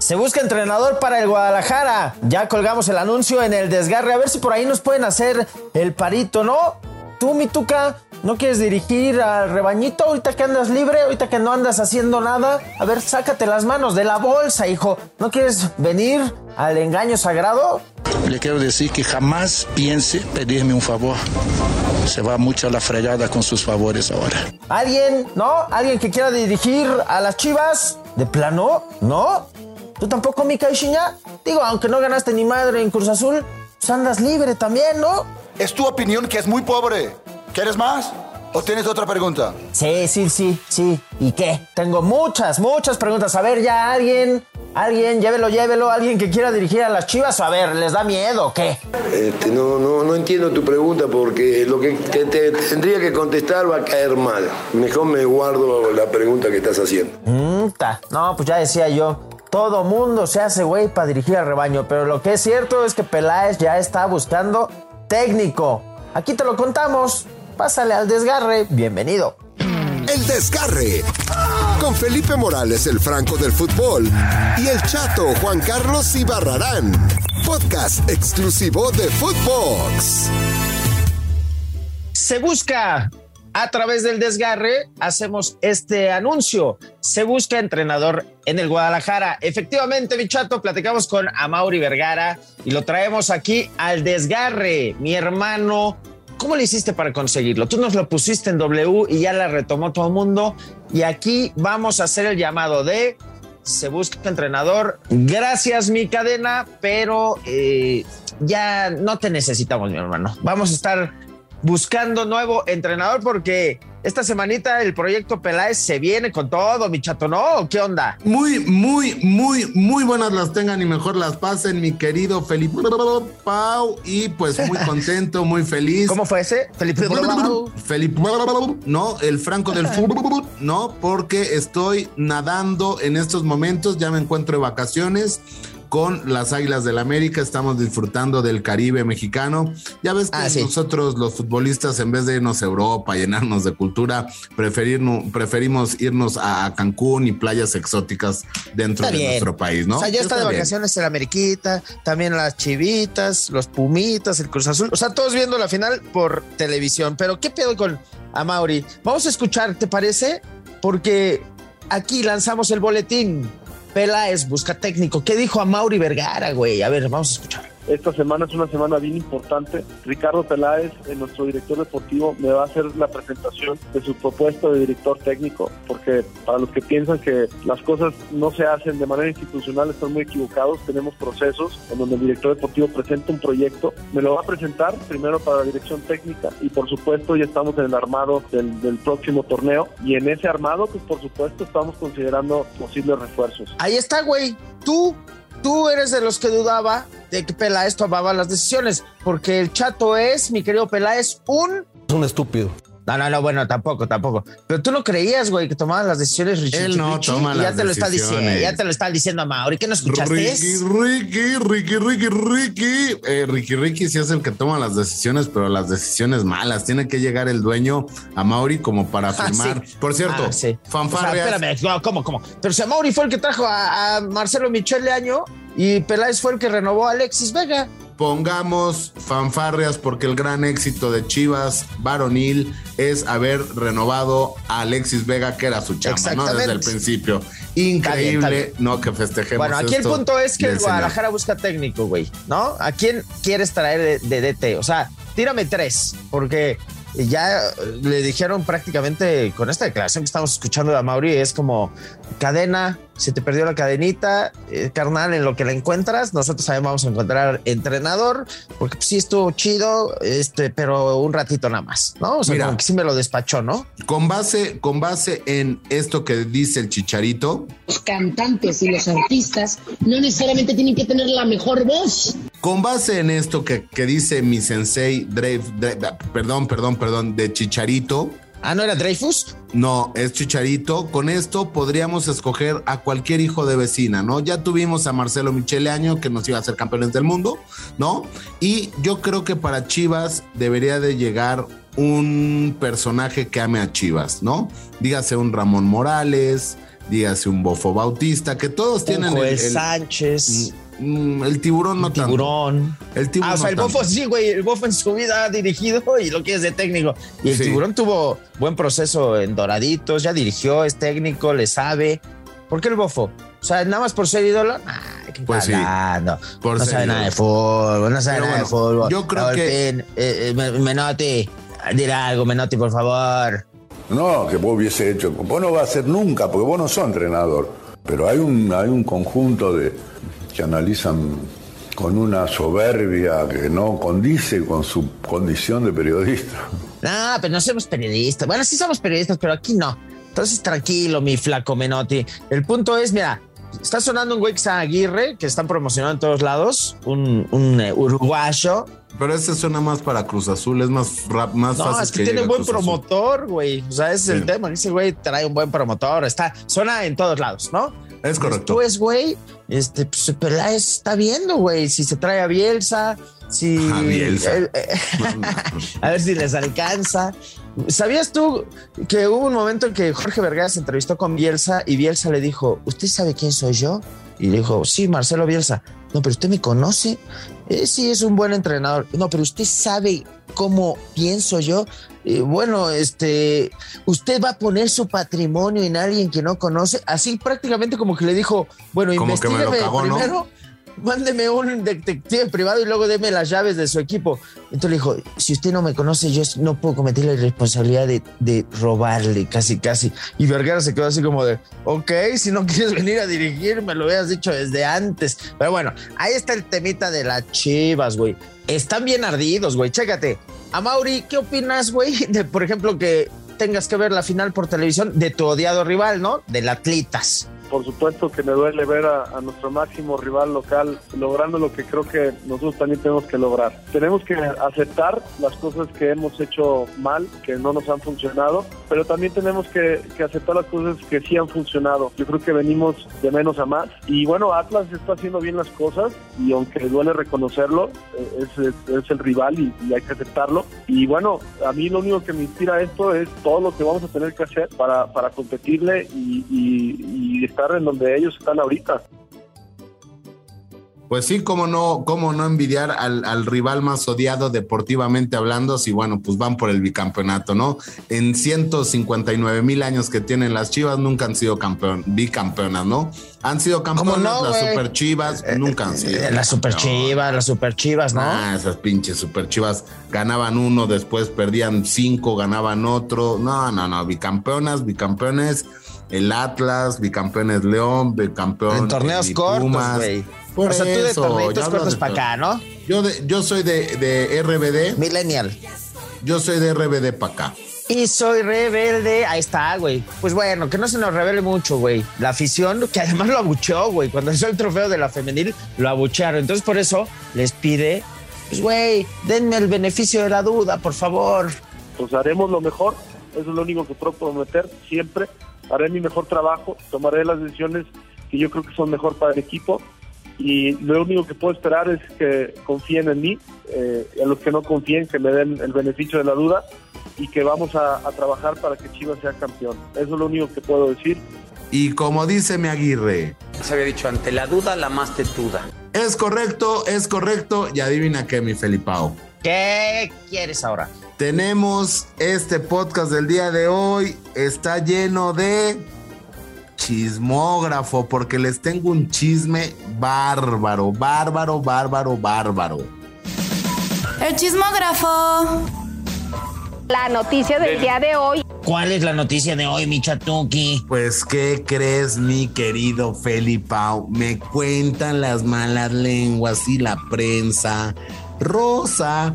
Se busca entrenador para el Guadalajara. Ya colgamos el anuncio en el desgarre. A ver si por ahí nos pueden hacer el parito, ¿no? Tú, Mituca, ¿no quieres dirigir al rebañito ahorita que andas libre? Ahorita que no andas haciendo nada. A ver, sácate las manos de la bolsa, hijo. ¿No quieres venir al engaño sagrado? Le quiero decir que jamás piense pedirme un favor. Se va mucho a la fregada con sus favores ahora. ¿Alguien? ¿No? ¿Alguien que quiera dirigir a las chivas? ¿De plano? ¿No? ¿Tú tampoco, Mika Ishiña? Digo, aunque no ganaste ni madre en Cruz Azul, pues andas libre también, ¿no? Es tu opinión que es muy pobre. ¿Quieres más? ¿O tienes otra pregunta? Sí, sí, sí, sí. ¿Y qué? Tengo muchas, muchas preguntas. A ver, ya alguien, alguien, llévelo, llévelo, alguien que quiera dirigir a las chivas. A ver, ¿les da miedo o qué? Este, no, no, no entiendo tu pregunta porque lo que te, te tendría que contestar va a caer mal. Mejor me guardo la pregunta que estás haciendo. Mm, ta. No, pues ya decía yo. Todo mundo se hace güey para dirigir al rebaño, pero lo que es cierto es que Peláez ya está buscando técnico. Aquí te lo contamos. Pásale al desgarre. Bienvenido. El Desgarre. Con Felipe Morales, el Franco del Fútbol. Y el Chato Juan Carlos Ibarrarán. Podcast exclusivo de Footbox. Se busca a través del desgarre, hacemos este anuncio. Se busca entrenador en el Guadalajara. Efectivamente, mi chato, platicamos con Amauri Vergara y lo traemos aquí al desgarre. Mi hermano, ¿cómo le hiciste para conseguirlo? Tú nos lo pusiste en W y ya la retomó todo el mundo. Y aquí vamos a hacer el llamado de se busca entrenador. Gracias, mi cadena, pero eh, ya no te necesitamos, mi hermano. Vamos a estar buscando nuevo entrenador porque esta semanita el proyecto Peláez se viene con todo, mi chato, ¿no? ¿Qué onda? Muy, muy, muy, muy buenas las tengan y mejor las pasen, mi querido Felipe Pau. Y pues muy contento, muy feliz. ¿Cómo fue ese? Felipe Felipe, no, el Franco del fútbol, no, porque estoy nadando en estos momentos, ya me encuentro de vacaciones con las Águilas del América. Estamos disfrutando del Caribe mexicano. Ya ves que Ah, sí. nosotros, los futbolistas, en vez de irnos a Europa, llenarnos de cultura, preferimos irnos a, Cancún y playas exóticas dentro Está de bien. nuestro país, ¿no? O sea, ya está, de bien. vacaciones el Ameriquita, también las Chivitas, los Pumitas, el Cruz Azul. O sea, todos viendo la final por televisión. Pero, ¿qué pedo con Amauri? Vamos a escuchar, ¿te parece? Porque aquí lanzamos el boletín. Peláez busca técnico. ¿Qué dijo Amauri Vergara, güey? A ver, vamos a escuchar. Esta semana es una semana bien importante. Ricardo Peláez, eh, nuestro director deportivo, me va a hacer la presentación de su propuesta de director técnico, porque para los que piensan que las cosas no se hacen de manera institucional están muy equivocados. Tenemos procesos en donde el director deportivo presenta un proyecto, me lo va a presentar primero para la dirección técnica y por supuesto ya estamos en el armado del, del próximo torneo y en ese armado, pues por supuesto estamos considerando posibles refuerzos. Ahí está, güey. Tú, tú eres de los que dudaba de que Peláez tomaba las decisiones, porque el chato es, mi querido Peláez, un... Es un estúpido. No, no, no, bueno, tampoco, tampoco. Pero tú no creías, güey, que tomaban las decisiones Richie. Él no Richie, toma y ya las te lo está diciendo, decisiones. ya te lo está diciendo a Mauri. ¿Qué no escuchaste? Ricky, Ricky, Ricky, Ricky, Ricky. Eh, Ricky, Ricky sí es el que toma las decisiones, pero las decisiones malas. Tiene que llegar el dueño a Mauri como para Ah, firmar. sí. Por cierto, Ah, sí. fanfarrias. O sea, espérame, no, ¿cómo, cómo? Pero si Mauri fue el que trajo a, a Marcelo Michele Año y Peláez fue el que renovó a Alexis Vega. Pongamos fanfarrias porque el gran éxito de Chivas varonil es haber renovado a Alexis Vega, que era su chamba, ¿no? Desde el principio. Está bien, Increíble, no que festejemos. Bueno, aquí el punto es que el del señor. Guadalajara busca técnico, güey, ¿no? ¿A quién quieres traer de, de DT? O sea, tírame tres, porque ya le dijeron prácticamente con esta declaración que estamos escuchando de Amauri, es como cadena, se te perdió la cadenita, eh, carnal, en lo que la encuentras, nosotros también vamos a encontrar entrenador, porque pues, sí estuvo chido, este, pero un ratito nada más, ¿no? O sea, Mira. como que sí me lo despachó, ¿no? Con base, con base en esto que dice el chicharito, Los cantantes y los artistas no necesariamente tienen que tener la mejor voz. Con base en esto que, que dice mi sensei, Drave, Drave- perdón, perdón, perdón, de Chicharito, Ah, ¿no era Dreyfus? no, es Chicharito, con esto podríamos escoger a cualquier hijo de vecina, ¿no? Ya tuvimos a Marcelo Michele Año, que nos iba a ser campeones del mundo, ¿no? Y yo creo que para Chivas debería de llegar un personaje que ame a Chivas, ¿no? Dígase un Ramón Morales, dígase un Bofo Bautista, que todos tienen el, Joel el- Sánchez. Mm, el tiburón no tanto. tiburón. El tiburón Ah, o sea, no el tanto. bofo sí, güey. El bofo en su vida ha dirigido y lo que es de técnico. Y el Sí. tiburón tuvo buen proceso en Doraditos, ya dirigió, es técnico, le sabe. ¿Por qué el bofo? O sea, nada más por ser ídolo. Nah, ¿qué Pues sí, hablando? por no ser sabe ídolo. nada de fútbol, no sabe Pero nada de fútbol. yo creo Raúl que- Pin, eh, eh, Me- Menotti, dile algo, Menotti, por favor. No, que vos hubiese hecho. Vos no vas a ser nunca, porque vos no sos entrenador. Pero hay un, hay un conjunto de que analizan con una soberbia que no condice con su condición de periodista. No, pero no somos periodistas. Bueno, sí somos periodistas, pero aquí no. Entonces, tranquilo, mi flaco Menotti. El punto es, mira, está sonando un güey que Aguirre, que están promocionando en todos lados, un, un, eh, uruguayo. Pero ese suena más para Cruz Azul, es más, rap- más No, fácil es que, tiene llegue a buen Cruz Azul. promotor, güey. O sea, ese es el Sí. tema. Ese güey trae un buen promotor. Está, suena en todos lados, ¿no? Es correcto. Después, güey, este, pues, Peláez está viendo, güey, si se trae a Bielsa, si... A Bielsa. eh, eh, a ver si les alcanza. ¿Sabías tú que hubo un momento en que Jorge Vergara se entrevistó con Bielsa y Bielsa le dijo, ¿usted sabe quién soy yo? Y le dijo, sí, Marcelo Bielsa. No, pero usted me conoce. Eh, sí, es un buen entrenador. No, pero usted sabe cómo pienso yo. Eh, bueno, este, usted va a poner su patrimonio en alguien que no conoce. Así prácticamente como que le dijo, bueno, investigame ¿no? Mándeme un detective privado y luego deme las llaves de su equipo. Entonces le dijo, si usted no me conoce, yo no puedo cometer la responsabilidad de, de robarle, casi, casi. Y Vergara se quedó así como de, ok, si no quieres venir a dirigir, me lo hubieras dicho desde antes. Pero bueno, ahí está el temita de las chivas, güey. Están bien ardidos, güey. Chécate. A Mauri, ¿qué opinas, güey? De, por ejemplo, que tengas que ver la final por televisión de tu odiado rival, ¿no? Del Atlitas. Por supuesto que me duele ver a, a nuestro máximo rival local logrando lo que creo que nosotros también tenemos que lograr. Tenemos que aceptar las cosas que hemos hecho mal, que no nos han funcionado, pero también tenemos que, que aceptar las cosas que sí han funcionado. Yo creo que venimos de menos a más. Y bueno, Atlas está haciendo bien las cosas y aunque duele reconocerlo, eh, es, es- es el rival y, y hay que aceptarlo. Y bueno, a mí lo único que me inspira esto es todo lo que vamos a tener que hacer para, para competirle y, y- y estar en donde ellos están ahorita. Pues sí, cómo no, cómo no envidiar al, al rival más odiado deportivamente hablando, si bueno, pues van por el bicampeonato, ¿no? En 159 mil años que tienen las Chivas, nunca han sido campeón, bicampeonas, ¿no? Han sido campeonas, no, las super Chivas nunca han sido. Eh, Las super chivas, las super chivas, ¿no? Ah, esas pinches super chivas ganaban uno, después perdían cinco, ganaban otro. No, no, no, bicampeonas, bicampeones, el Atlas, bicampeones León, bicampeón. en torneos el cortos, güey. Por O sea, tú de hablo cortos para acá, ¿no? Yo, de- yo soy de, de RBD, Millennial. yo soy de RBD para acá. Y soy rebelde. Ahí está, güey. Pues bueno, que no se nos revele mucho, güey. La afición, que además lo abucheó, güey. Cuando hizo el trofeo de la femenil, lo abuchearon. Entonces, por eso les pide, pues, güey, denme el beneficio de la duda, por favor. Pues haremos lo mejor, eso es lo único que puedo prometer siempre. Haré mi mejor trabajo, tomaré las decisiones que yo creo que son mejor para el equipo y lo único que puedo esperar es que confíen en mí, eh, a los que no confíen que me den el beneficio de la duda y que vamos a, a trabajar para que Chivas sea campeón. Eso es lo único que puedo decir. Y como dice mi Aguirre, Se había dicho, ante la duda, la más tetuda. es correcto, es correcto. Y adivina qué, mi Felipao. ¿Qué quieres ahora? Tenemos este podcast del día de hoy. Está lleno de chismógrafo, porque les tengo un chisme bárbaro, bárbaro, bárbaro, bárbaro. El chismógrafo. La noticia del día de hoy. ¿Cuál es la noticia de hoy, mi chatuki? Pues, ¿qué crees, mi querido Felipao? Me cuentan las malas lenguas y la prensa rosa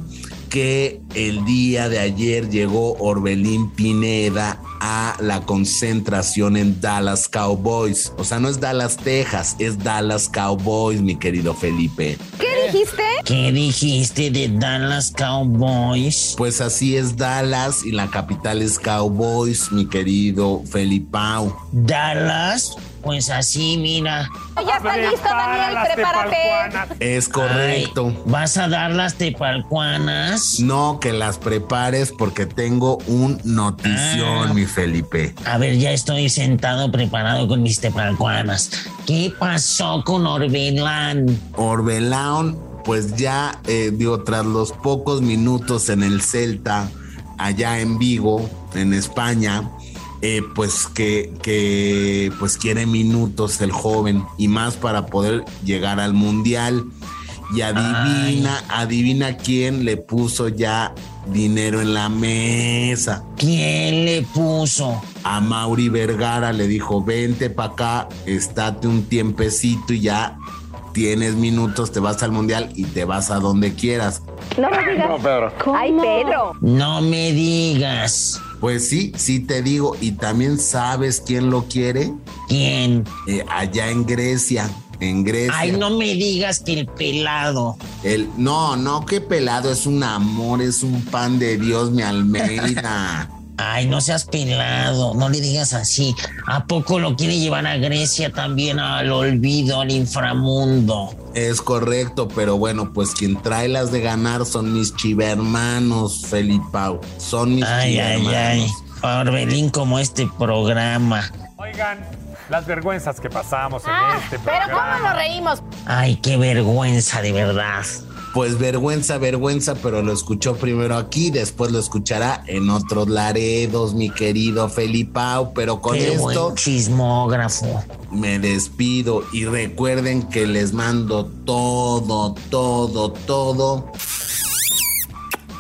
que el día de ayer llegó Orbelín Pineda a la concentración en Dallas Cowboys. O sea, no es Dallas, Texas, es Dallas Cowboys, mi querido Felipe. ¿Qué dijiste? ¿Qué dijiste de Dallas Cowboys? Pues así es Dallas y la capital es Cowboys, mi querido Felipao. Dallas. Pues así, mira. Ya está listo, Daniel, prepárate. Es correcto. Ay, ¿Vas a dar las tepalcuanas? No, que las prepares porque tengo un notición, Ah. mi Felipe. A ver, ya estoy sentado preparado con mis tepalcuanas. ¿Qué pasó con Orbelán? Orbelán, pues ya, eh, digo, tras los pocos minutos en el Celta, allá en Vigo, en España, eh, pues que, que pues quiere minutos el joven y más para poder llegar al Mundial. Y adivina, adivina quién le puso ya dinero en la mesa. ¿Quién le puso? A Mauri Vergara le dijo, vente para acá, estate un tiempecito y ya tienes minutos, te vas al mundial y te vas a donde quieras. No me digas. No, Pedro. Ay, Pedro. No me digas. Pues sí, sí te digo, y también sabes quién lo quiere, ¿Quién? Eh, allá en Grecia, en Grecia. Ay, no me digas que el pelado. El, no, no, qué pelado, es un amor, es un pan de Dios, mi Almeida. Ay, no seas pelado, no le digas así. ¿A poco lo quiere llevar a Grecia también al olvido, al inframundo? Es correcto, pero bueno, pues quien trae las de ganar son mis chivermanos, Felipao. Son mis Ay, ay, ay. chivermanos. Orbelín como este programa. Oigan, las vergüenzas que pasamos en Ah, este pero programa. ¿cómo nos reímos? Ay, qué vergüenza, de verdad. Pues vergüenza, vergüenza, pero lo escuchó primero aquí, después lo escuchará en otros laredos, mi querido Felipao. Pero con Qué esto buen chismógrafo. me despido y recuerden que les mando todo, todo, todo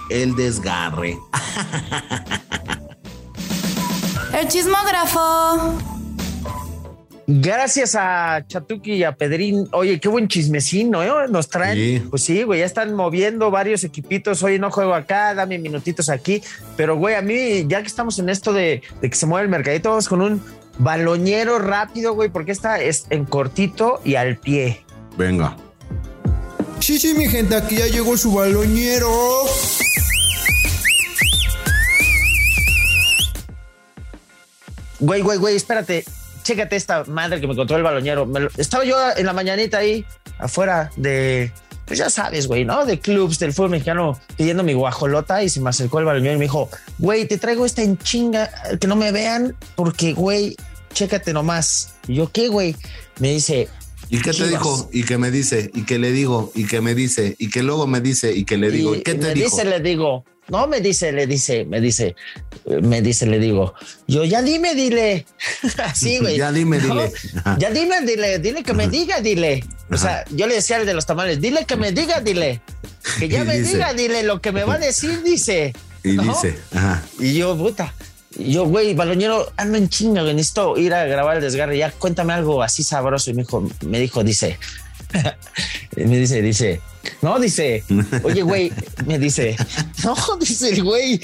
el desgarre. El chismógrafo. Gracias a Chatuki y a Pedrín. Oye, qué buen chismecino, ¿eh? Nos traen. Sí. Pues sí, güey, ya están moviendo varios equipitos. Oye, no juego acá, dame minutitos aquí. Pero, güey, a mí, ya que estamos en esto de, de que se mueve el mercadito, vamos con un baloñero rápido, güey, porque esta es en cortito y al pie. Venga. Sí, sí, mi gente, aquí ya llegó su baloñero. Güey, güey, güey, espérate. Chécate esta madre que me encontró el. Me lo- estaba yo en la mañanita ahí, afuera de, pues ya sabes, güey, ¿no? De clubs del fútbol mexicano pidiendo mi guajolota y se me acercó el baloñero y me dijo, güey, te traigo esta en chinga, que no me vean porque, güey, chécate nomás. Y yo, ¿qué, güey? Me dice, ¿Y qué te dijo? ¿Y qué me dice? ¿Y qué le digo? ¿Y qué me dice? ¿Y qué luego me dice? ¿Y qué le digo? ¿Y Y qué te me dijo? dice, le digo, no me dice, le dice, me dice, me dice, le digo, yo ya dime, dile. Así, güey. Ya dime, ¿No? dile. Ajá. Ya dime, dile, dile que me diga, dile. O sea, yo le decía al de los tamales, dile que me diga, dile. Que ya Y me dice- diga, dile lo que me va a decir, dice. Y ¿No? dice, ajá. Y yo, puta. Y yo, güey, baloñero, ando en chinga, güey, necesito ir a grabar el desgarre. Ya cuéntame algo así sabroso. Y me dijo, me dijo, dice, me dice, dice, no, dice, oye, güey, me dice, no, dice el güey.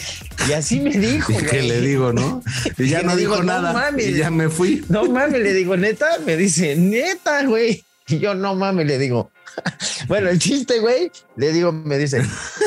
Y así me dijo, ¿Y qué le digo, no? Y ya no dijo digo, no nada. mames. y ya me fui. No mames, le digo, neta, me dice, neta, güey. Y yo, no mames, le digo. Bueno, el chiste, güey, le digo, me dice,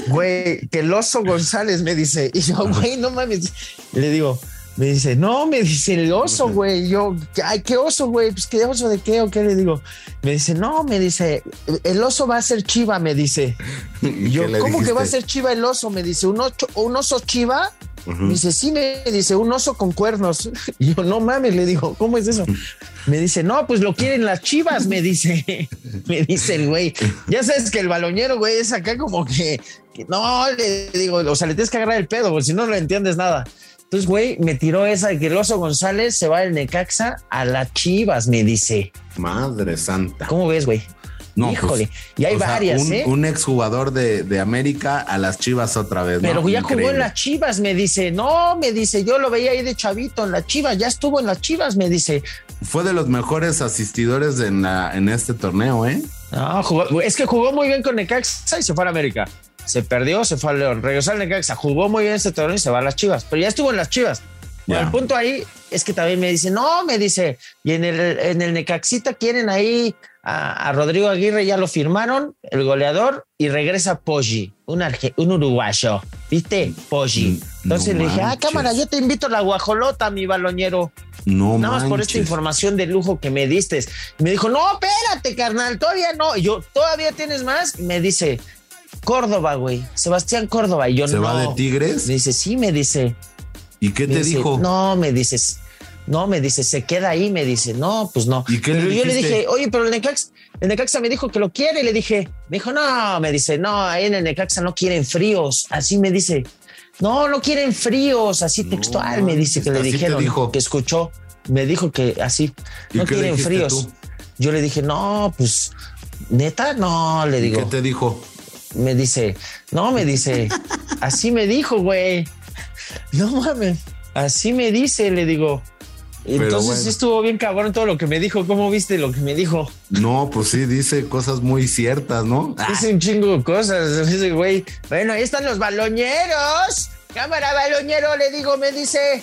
güey, que el oso González me dice, y yo, güey, no mames, le digo, me dice, no, me dice el oso, güey, yo, ay, qué oso, güey, pues qué oso de qué o qué le digo, me dice, no, me dice, el oso va a ser chiva, me dice, ¿Y Y yo, ¿cómo que va a ser chiva el oso? Me dice, ¿un, ocho- un oso chiva? Me dice, sí, me dice, un oso con cuernos. Y yo, no mames, le digo, ¿cómo es eso? Me dice, no, pues lo quieren las chivas, me dice. Me dice el güey. Ya sabes que el baloñero, güey, es acá como que, que no, le digo, o sea, le tienes que agarrar el pedo, porque si no, no le entiendes nada. Entonces, güey, me tiró esa de que el oso González se va del Necaxa a las chivas, me dice. Madre santa. ¿Cómo ves, güey? No, Híjole, pues, y hay sea, varias, un, ¿eh? Un exjugador de, de América a las Chivas otra vez. Pero ¿no? ya jugó en las Chivas, me dice. No, me dice, yo lo veía ahí de chavito en las Chivas, ya estuvo en las Chivas, me dice. Fue de los mejores asistidores en, la, en este torneo, ¿eh? No, jugó- es que jugó muy bien con Necaxa y se fue a América. Se perdió, se fue al León, regresó al Necaxa, jugó muy bien este torneo y se va a las Chivas, pero ya estuvo en las Chivas. Bueno, Ya. el punto ahí es que también me dice, no, me dice, y en el, en el Necaxita quieren ahí a, a Rodrigo Aguirre, ya lo firmaron, el goleador, y regresa Poggi, un, arge- un uruguayo. ¿Viste? Polly. Entonces no le dije, ah, cámara, yo te invito a la guajolota, mi baloñero. No Nada más por esta información de lujo que me diste. Me dijo, no, espérate, carnal, todavía no. Y yo, ¿todavía tienes más? Me dice, Córdoba, güey. Sebastián Córdoba. Y yo, ¿Se no. va de Tigres? Me dice, sí, me dice. ¿Y qué te dice, dijo? No, me dices, no, me dice, se queda ahí, me dice, no, pues no. ¿Y qué le pero yo le dije, oye, pero el Necaxa, el Necaxa me dijo que lo quiere, y le dije, me dijo, no, me dice, no, ahí en el Necaxa no quieren fríos, así me dice, no, no quieren fríos, así textual, me dice que le dijeron, dijo. que escuchó, me dijo que así, ¿Y no le quieren fríos. tú? Yo le dije, no, pues, neta, no, le ¿Y digo. ¿Qué te dijo? Me dice, no, me dice, así me dijo, güey. No mames, así me dice, le digo. Entonces bueno. sí estuvo bien cabrón todo lo que me dijo. ¿Cómo viste lo que me dijo? No, pues sí, dice cosas muy ciertas, ¿no? Dice un chingo de cosas. Dice, güey, bueno, ahí están los baloñeros. Cámara baloñero, le digo, me dice.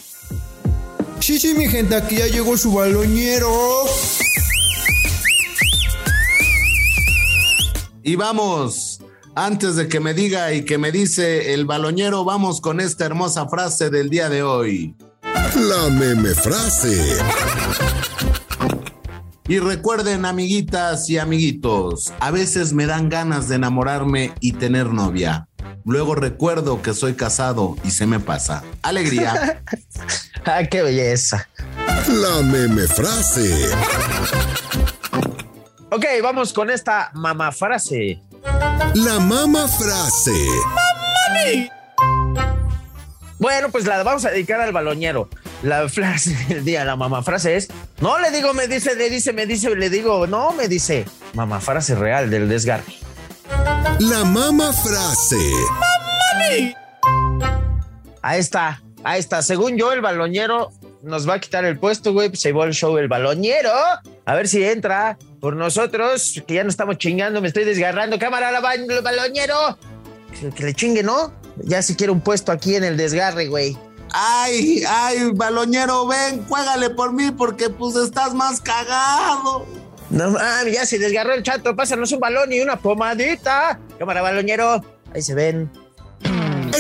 Sí, sí, mi gente, aquí ya llegó su baloñero. Y vamos, antes de que me diga y que me dice el baloñero, vamos con esta hermosa frase del día de hoy. La meme frase. Y recuerden, amiguitas y amiguitos, a veces me dan ganas de enamorarme y tener novia. Luego recuerdo que soy casado y se me pasa. Alegría. Ah, qué belleza. La meme frase. Ok, vamos con esta mamá frase. La mama frase. Bueno, pues la vamos a dedicar al baloñero. La frase del día, la mamá frase es, no le digo, me dice, le dice, me dice, le digo, no, me dice. Mamá frase real del desgarre. La mama frase. Ahí está, ahí está. Según yo, el baloñero nos va a quitar el puesto, güey. Se llevó el show el baloñero. A ver si entra por nosotros, que ya no estamos chingando, me estoy desgarrando. Cámara, la baloñero. Que, que le chingue, ¿no? Ya si quiere un puesto aquí en el desgarre, güey. Ay, ay, baloñero, ven, juégale por mí porque pues estás más cagado. No mames, ya se desgarró el chato. Pásanos un balón y una pomadita. Cámara, baloñero. Ahí se ven.